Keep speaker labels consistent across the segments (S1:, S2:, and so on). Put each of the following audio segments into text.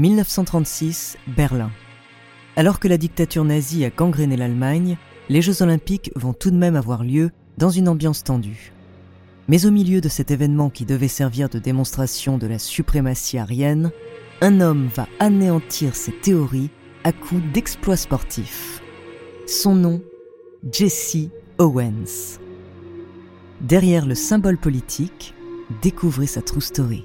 S1: 1936, Berlin. Alors que la dictature nazie a gangréné l'Allemagne, les Jeux olympiques vont tout de même avoir lieu dans une ambiance tendue. Mais au milieu de cet événement qui devait servir de démonstration de la suprématie aryenne, un homme va anéantir ces théories à coups d'exploits sportifs. Son nom, Jesse Owens. Derrière le symbole politique, découvrez sa true story.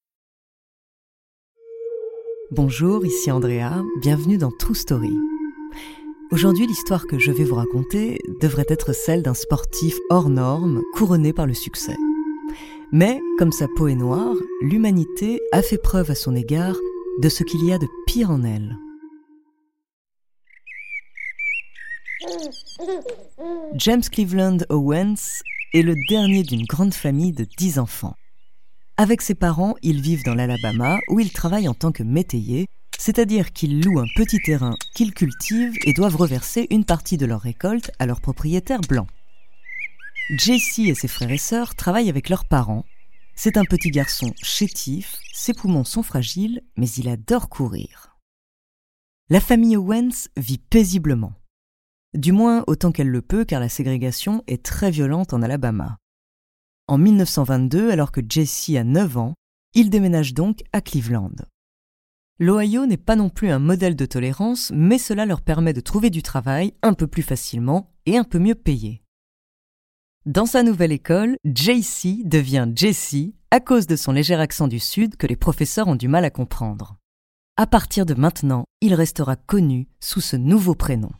S1: Bonjour, ici Andrea, bienvenue dans True Story. Aujourd'hui, l'histoire que je vais vous raconter devrait être celle d'un sportif hors norme, couronné par le succès. Mais, comme sa peau est noire, l'humanité a fait preuve à son égard de ce qu'il y a de pire en elle. James Cleveland Owens est le dernier d'une grande famille de dix enfants. Avec ses parents, ils vivent dans l'Alabama où ils travaillent en tant que métayers, c'est-à-dire qu'ils louent un petit terrain qu'ils cultivent et doivent reverser une partie de leur récolte à leurs propriétaires blancs. JC et ses frères et sœurs travaillent avec leurs parents. C'est un petit garçon chétif, ses poumons sont fragiles, mais il adore courir. La famille Owens vit paisiblement. Du moins autant qu'elle le peut car la ségrégation est très violente en Alabama. En 1922, alors que Jesse a 9 ans, il déménage donc à Cleveland. L'Ohio n'est pas non plus un modèle de tolérance, mais cela leur permet de trouver du travail un peu plus facilement et un peu mieux payé. Dans sa nouvelle école, JC devient Jesse à cause de son léger accent du Sud que les professeurs ont du mal à comprendre. À partir de maintenant, il restera connu sous ce nouveau prénom.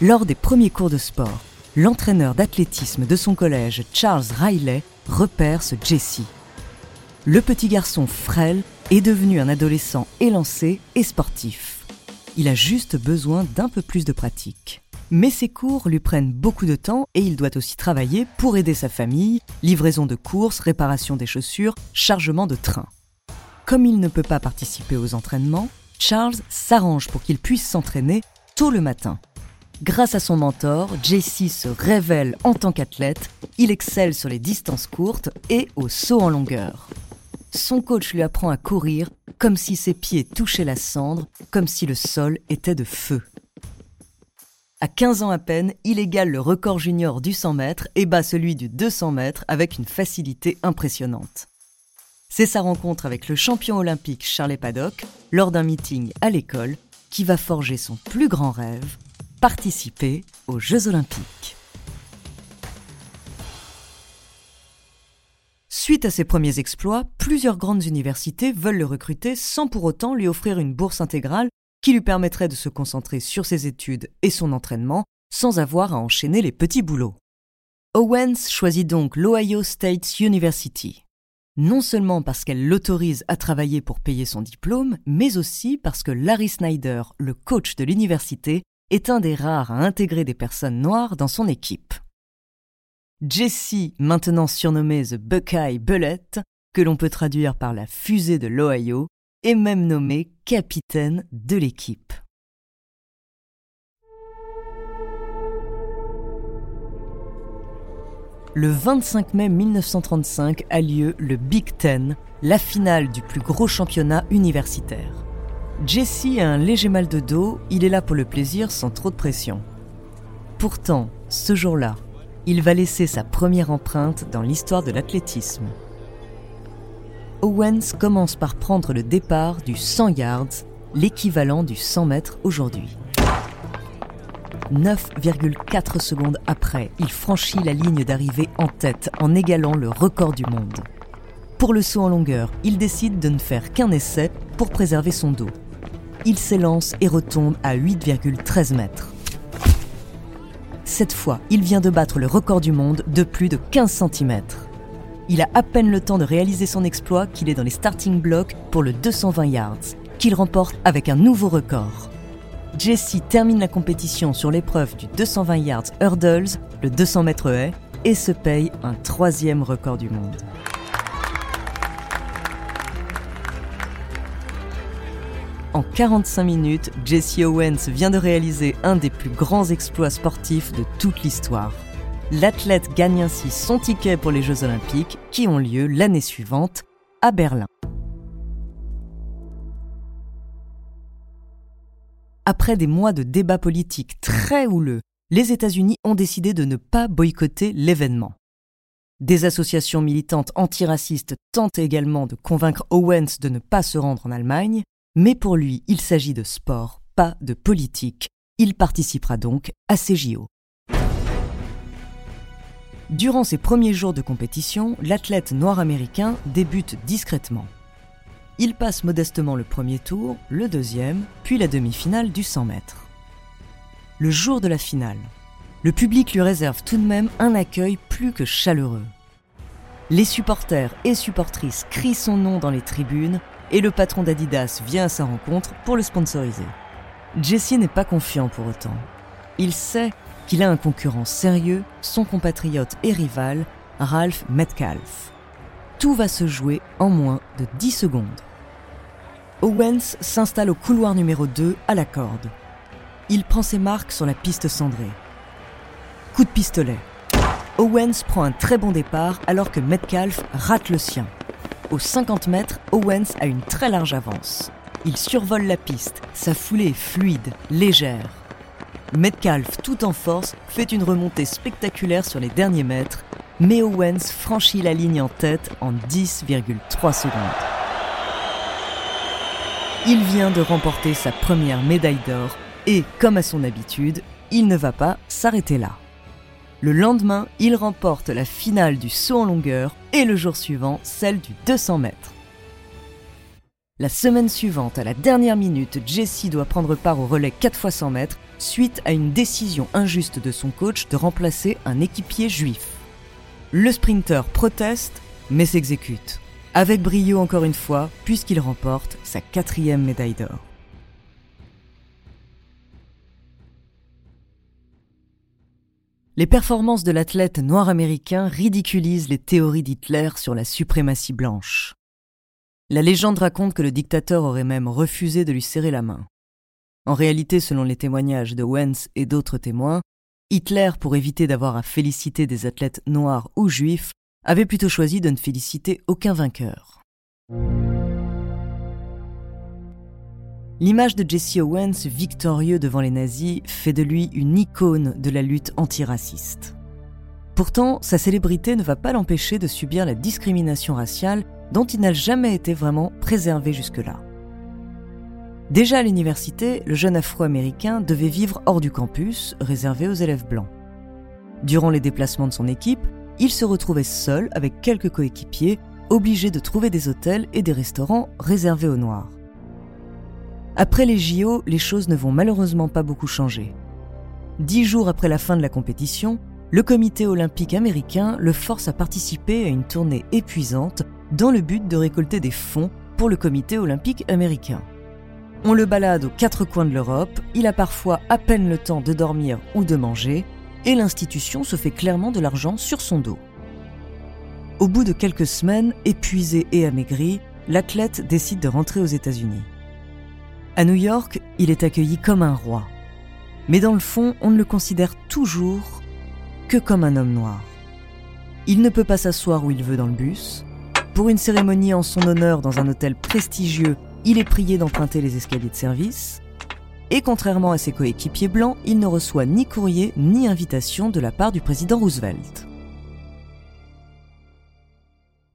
S1: Lors des premiers cours de sport, l'entraîneur d'athlétisme de son collège, Charles Riley, repère ce Jesse. Le petit garçon frêle est devenu un adolescent élancé et sportif. Il a juste besoin d'un peu plus de pratique. Mais ses cours lui prennent beaucoup de temps et il doit aussi travailler pour aider sa famille, livraison de courses, réparation des chaussures, chargement de train. Comme il ne peut pas participer aux entraînements, Charles s'arrange pour qu'il puisse s'entraîner tôt le matin. Grâce à son mentor, Jesse se révèle en tant qu'athlète, il excelle sur les distances courtes et au saut en longueur. Son coach lui apprend à courir comme si ses pieds touchaient la cendre, comme si le sol était de feu. À 15 ans à peine, il égale le record junior du 100 mètres et bat celui du 200 mètres avec une facilité impressionnante. C'est sa rencontre avec le champion olympique Charlie Paddock lors d'un meeting à l'école qui va forger son plus grand rêve, participer aux Jeux olympiques. Suite à ses premiers exploits, plusieurs grandes universités veulent le recruter sans pour autant lui offrir une bourse intégrale qui lui permettrait de se concentrer sur ses études et son entraînement sans avoir à enchaîner les petits boulots. Owens choisit donc l'Ohio State University. Non seulement parce qu'elle l'autorise à travailler pour payer son diplôme, mais aussi parce que Larry Snyder, le coach de l'université, est un des rares à intégrer des personnes noires dans son équipe. Jesse, maintenant surnommé The Buckeye Bullet, que l'on peut traduire par la fusée de l'Ohio, est même nommé capitaine de l'équipe. Le 25 mai 1935 a lieu le Big Ten, la finale du plus gros championnat universitaire. Jesse a un léger mal de dos, il est là pour le plaisir sans trop de pression. Pourtant, ce jour-là, il va laisser sa première empreinte dans l'histoire de l'athlétisme. Owens commence par prendre le départ du 100 yards, l'équivalent du 100 mètres aujourd'hui. 9,4 secondes après, il franchit la ligne d'arrivée en tête en égalant le record du monde. Pour le saut en longueur, il décide de ne faire qu'un essai pour préserver son dos. Il s'élance et retombe à 8,13 mètres. Cette fois, il vient de battre le record du monde de plus de 15 cm. Il a à peine le temps de réaliser son exploit qu'il est dans les starting blocks pour le 220 yards, qu'il remporte avec un nouveau record. Jesse termine la compétition sur l'épreuve du 220 yards hurdles, le 200 mètres haies, et se paye un troisième record du monde. En 45 minutes, Jesse Owens vient de réaliser un des plus grands exploits sportifs de toute l'histoire. L'athlète gagne ainsi son ticket pour les Jeux olympiques qui ont lieu l'année suivante à Berlin. Après des mois de débats politiques très houleux, les États-Unis ont décidé de ne pas boycotter l'événement. Des associations militantes antiracistes tentent également de convaincre Owens de ne pas se rendre en Allemagne, mais pour lui, il s'agit de sport, pas de politique. Il participera donc à ces JO. Durant ses premiers jours de compétition, l'athlète noir américain débute discrètement. Il passe modestement le premier tour, le deuxième, puis la demi-finale du 100 mètres. Le jour de la finale, le public lui réserve tout de même un accueil plus que chaleureux. Les supporters et supportrices crient son nom dans les tribunes et le patron d'Adidas vient à sa rencontre pour le sponsoriser. Jesse n'est pas confiant pour autant. Il sait qu'il a un concurrent sérieux, son compatriote et rival, Ralph Metcalf. Tout va se jouer en moins de 10 secondes. Owens s'installe au couloir numéro 2 à la corde. Il prend ses marques sur la piste cendrée. Coup de pistolet. Owens prend un très bon départ alors que Metcalf rate le sien. Aux 50 mètres, Owens a une très large avance. Il survole la piste, sa foulée est fluide, légère. Metcalf, tout en force, fait une remontée spectaculaire sur les derniers mètres, mais Owens franchit la ligne en tête en 10,3 secondes. Il vient de remporter sa première médaille d'or et, comme à son habitude, il ne va pas s'arrêter là. Le lendemain, il remporte la finale du saut en longueur et le jour suivant, celle du 200 mètres. La semaine suivante, à la dernière minute, Jesse doit prendre part au relais 4 fois 100 mètres suite à une décision injuste de son coach de remplacer un équipier juif. Le sprinter proteste, mais s'exécute. Avec brio encore une fois, puisqu'il remporte sa quatrième médaille d'or. Les performances de l'athlète noir américain ridiculisent les théories d'Hitler sur la suprématie blanche. La légende raconte que le dictateur aurait même refusé de lui serrer la main. En réalité, selon les témoignages de Wentz et d'autres témoins, Hitler, pour éviter d'avoir à féliciter des athlètes noirs ou juifs, avait plutôt choisi de ne féliciter aucun vainqueur. L'image de Jesse Owens victorieux devant les nazis fait de lui une icône de la lutte antiraciste. Pourtant, sa célébrité ne va pas l'empêcher de subir la discrimination raciale dont il n'a jamais été vraiment préservé jusque-là. Déjà à l'université, le jeune afro-américain devait vivre hors du campus, réservé aux élèves blancs. Durant les déplacements de son équipe, il se retrouvait seul avec quelques coéquipiers, obligé de trouver des hôtels et des restaurants réservés aux Noirs. Après les JO, les choses ne vont malheureusement pas beaucoup changer. Dix jours après la fin de la compétition, le comité olympique américain le force à participer à une tournée épuisante dans le but de récolter des fonds pour le comité olympique américain. On le balade aux quatre coins de l'Europe, il a parfois à peine le temps de dormir ou de manger, et l'institution se fait clairement de l'argent sur son dos. Au bout de quelques semaines, épuisé et amaigri, l'athlète décide de rentrer aux États-Unis. À New York, il est accueilli comme un roi. Mais dans le fond, on ne le considère toujours que comme un homme noir. Il ne peut pas s'asseoir où il veut dans le bus. Pour une cérémonie en son honneur dans un hôtel prestigieux, il est prié d'emprunter les escaliers de service. Et contrairement à ses coéquipiers blancs, il ne reçoit ni courrier ni invitation de la part du président Roosevelt.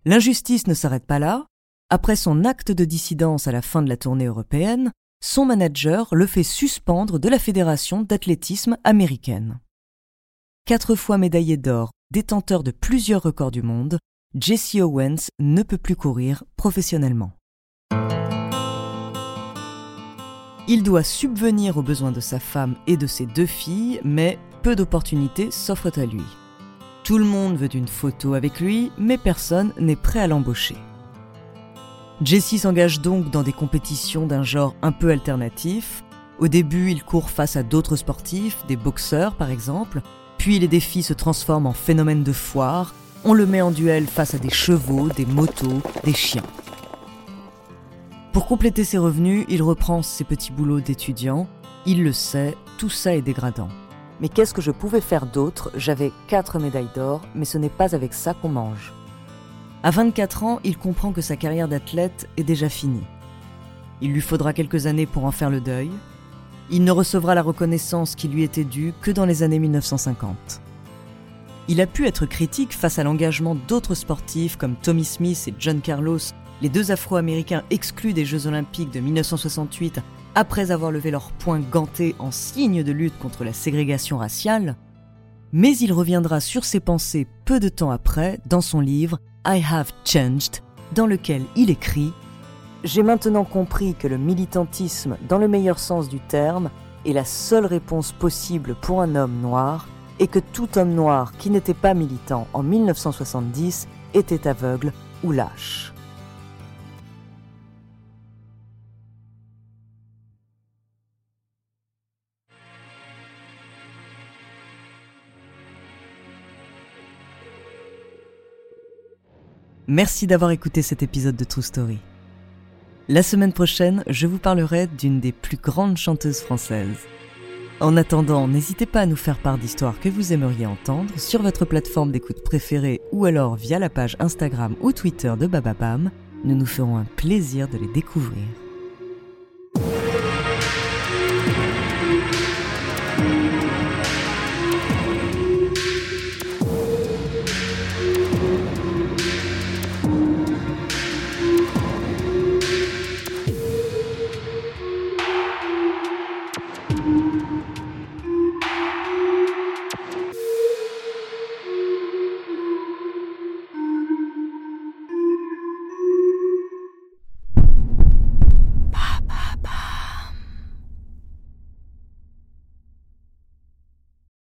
S1: L'injustice ne s'arrête pas là. Après son acte de dissidence à la fin de la tournée européenne, son manager le fait suspendre de la Fédération d'athlétisme américaine. Quatre fois médaillé d'or, détenteur de plusieurs records du monde, Jesse Owens ne peut plus courir professionnellement. Il doit subvenir aux besoins de sa femme et de ses deux filles, mais peu d'opportunités s'offrent à lui. Tout le monde veut une photo avec lui, mais personne n'est prêt à l'embaucher. Jesse s'engage donc dans des compétitions d'un genre un peu alternatif. Au début, il court face à d'autres sportifs, des boxeurs par exemple, puis les défis se transforment en phénomènes de foire, on le met en duel face à des chevaux, des motos, des chiens. Pour compléter ses revenus, il reprend ses petits boulots d'étudiant. Il le sait, tout ça est dégradant. Mais qu'est-ce que je pouvais faire d'autre? J'avais quatre médailles d'or, mais ce n'est pas avec ça qu'on mange. À 24 ans, il comprend que sa carrière d'athlète est déjà finie. Il lui faudra quelques années pour en faire le deuil. Il ne recevra la reconnaissance qui lui était due que dans les années 1950. Il a pu être critique face à l'engagement d'autres sportifs comme Tommy Smith et John Carlos les deux Afro-Américains exclus des Jeux Olympiques de 1968 après avoir levé leurs poings gantés en signe de lutte contre la ségrégation raciale, mais il reviendra sur ses pensées peu de temps après dans son livre I Have Changed, dans lequel il écrit J'ai maintenant compris que le militantisme, dans le meilleur sens du terme, est la seule réponse possible pour un homme noir, et que tout homme noir qui n'était pas militant en 1970 était aveugle ou lâche. Merci d'avoir écouté cet épisode de True Story. La semaine prochaine, je vous parlerai d'une des plus grandes chanteuses françaises. En attendant, n'hésitez pas à nous faire part d'histoires que vous aimeriez entendre sur votre plateforme d'écoute préférée ou alors via la page Instagram ou Twitter de Bababam. Nous nous ferons un plaisir de les découvrir.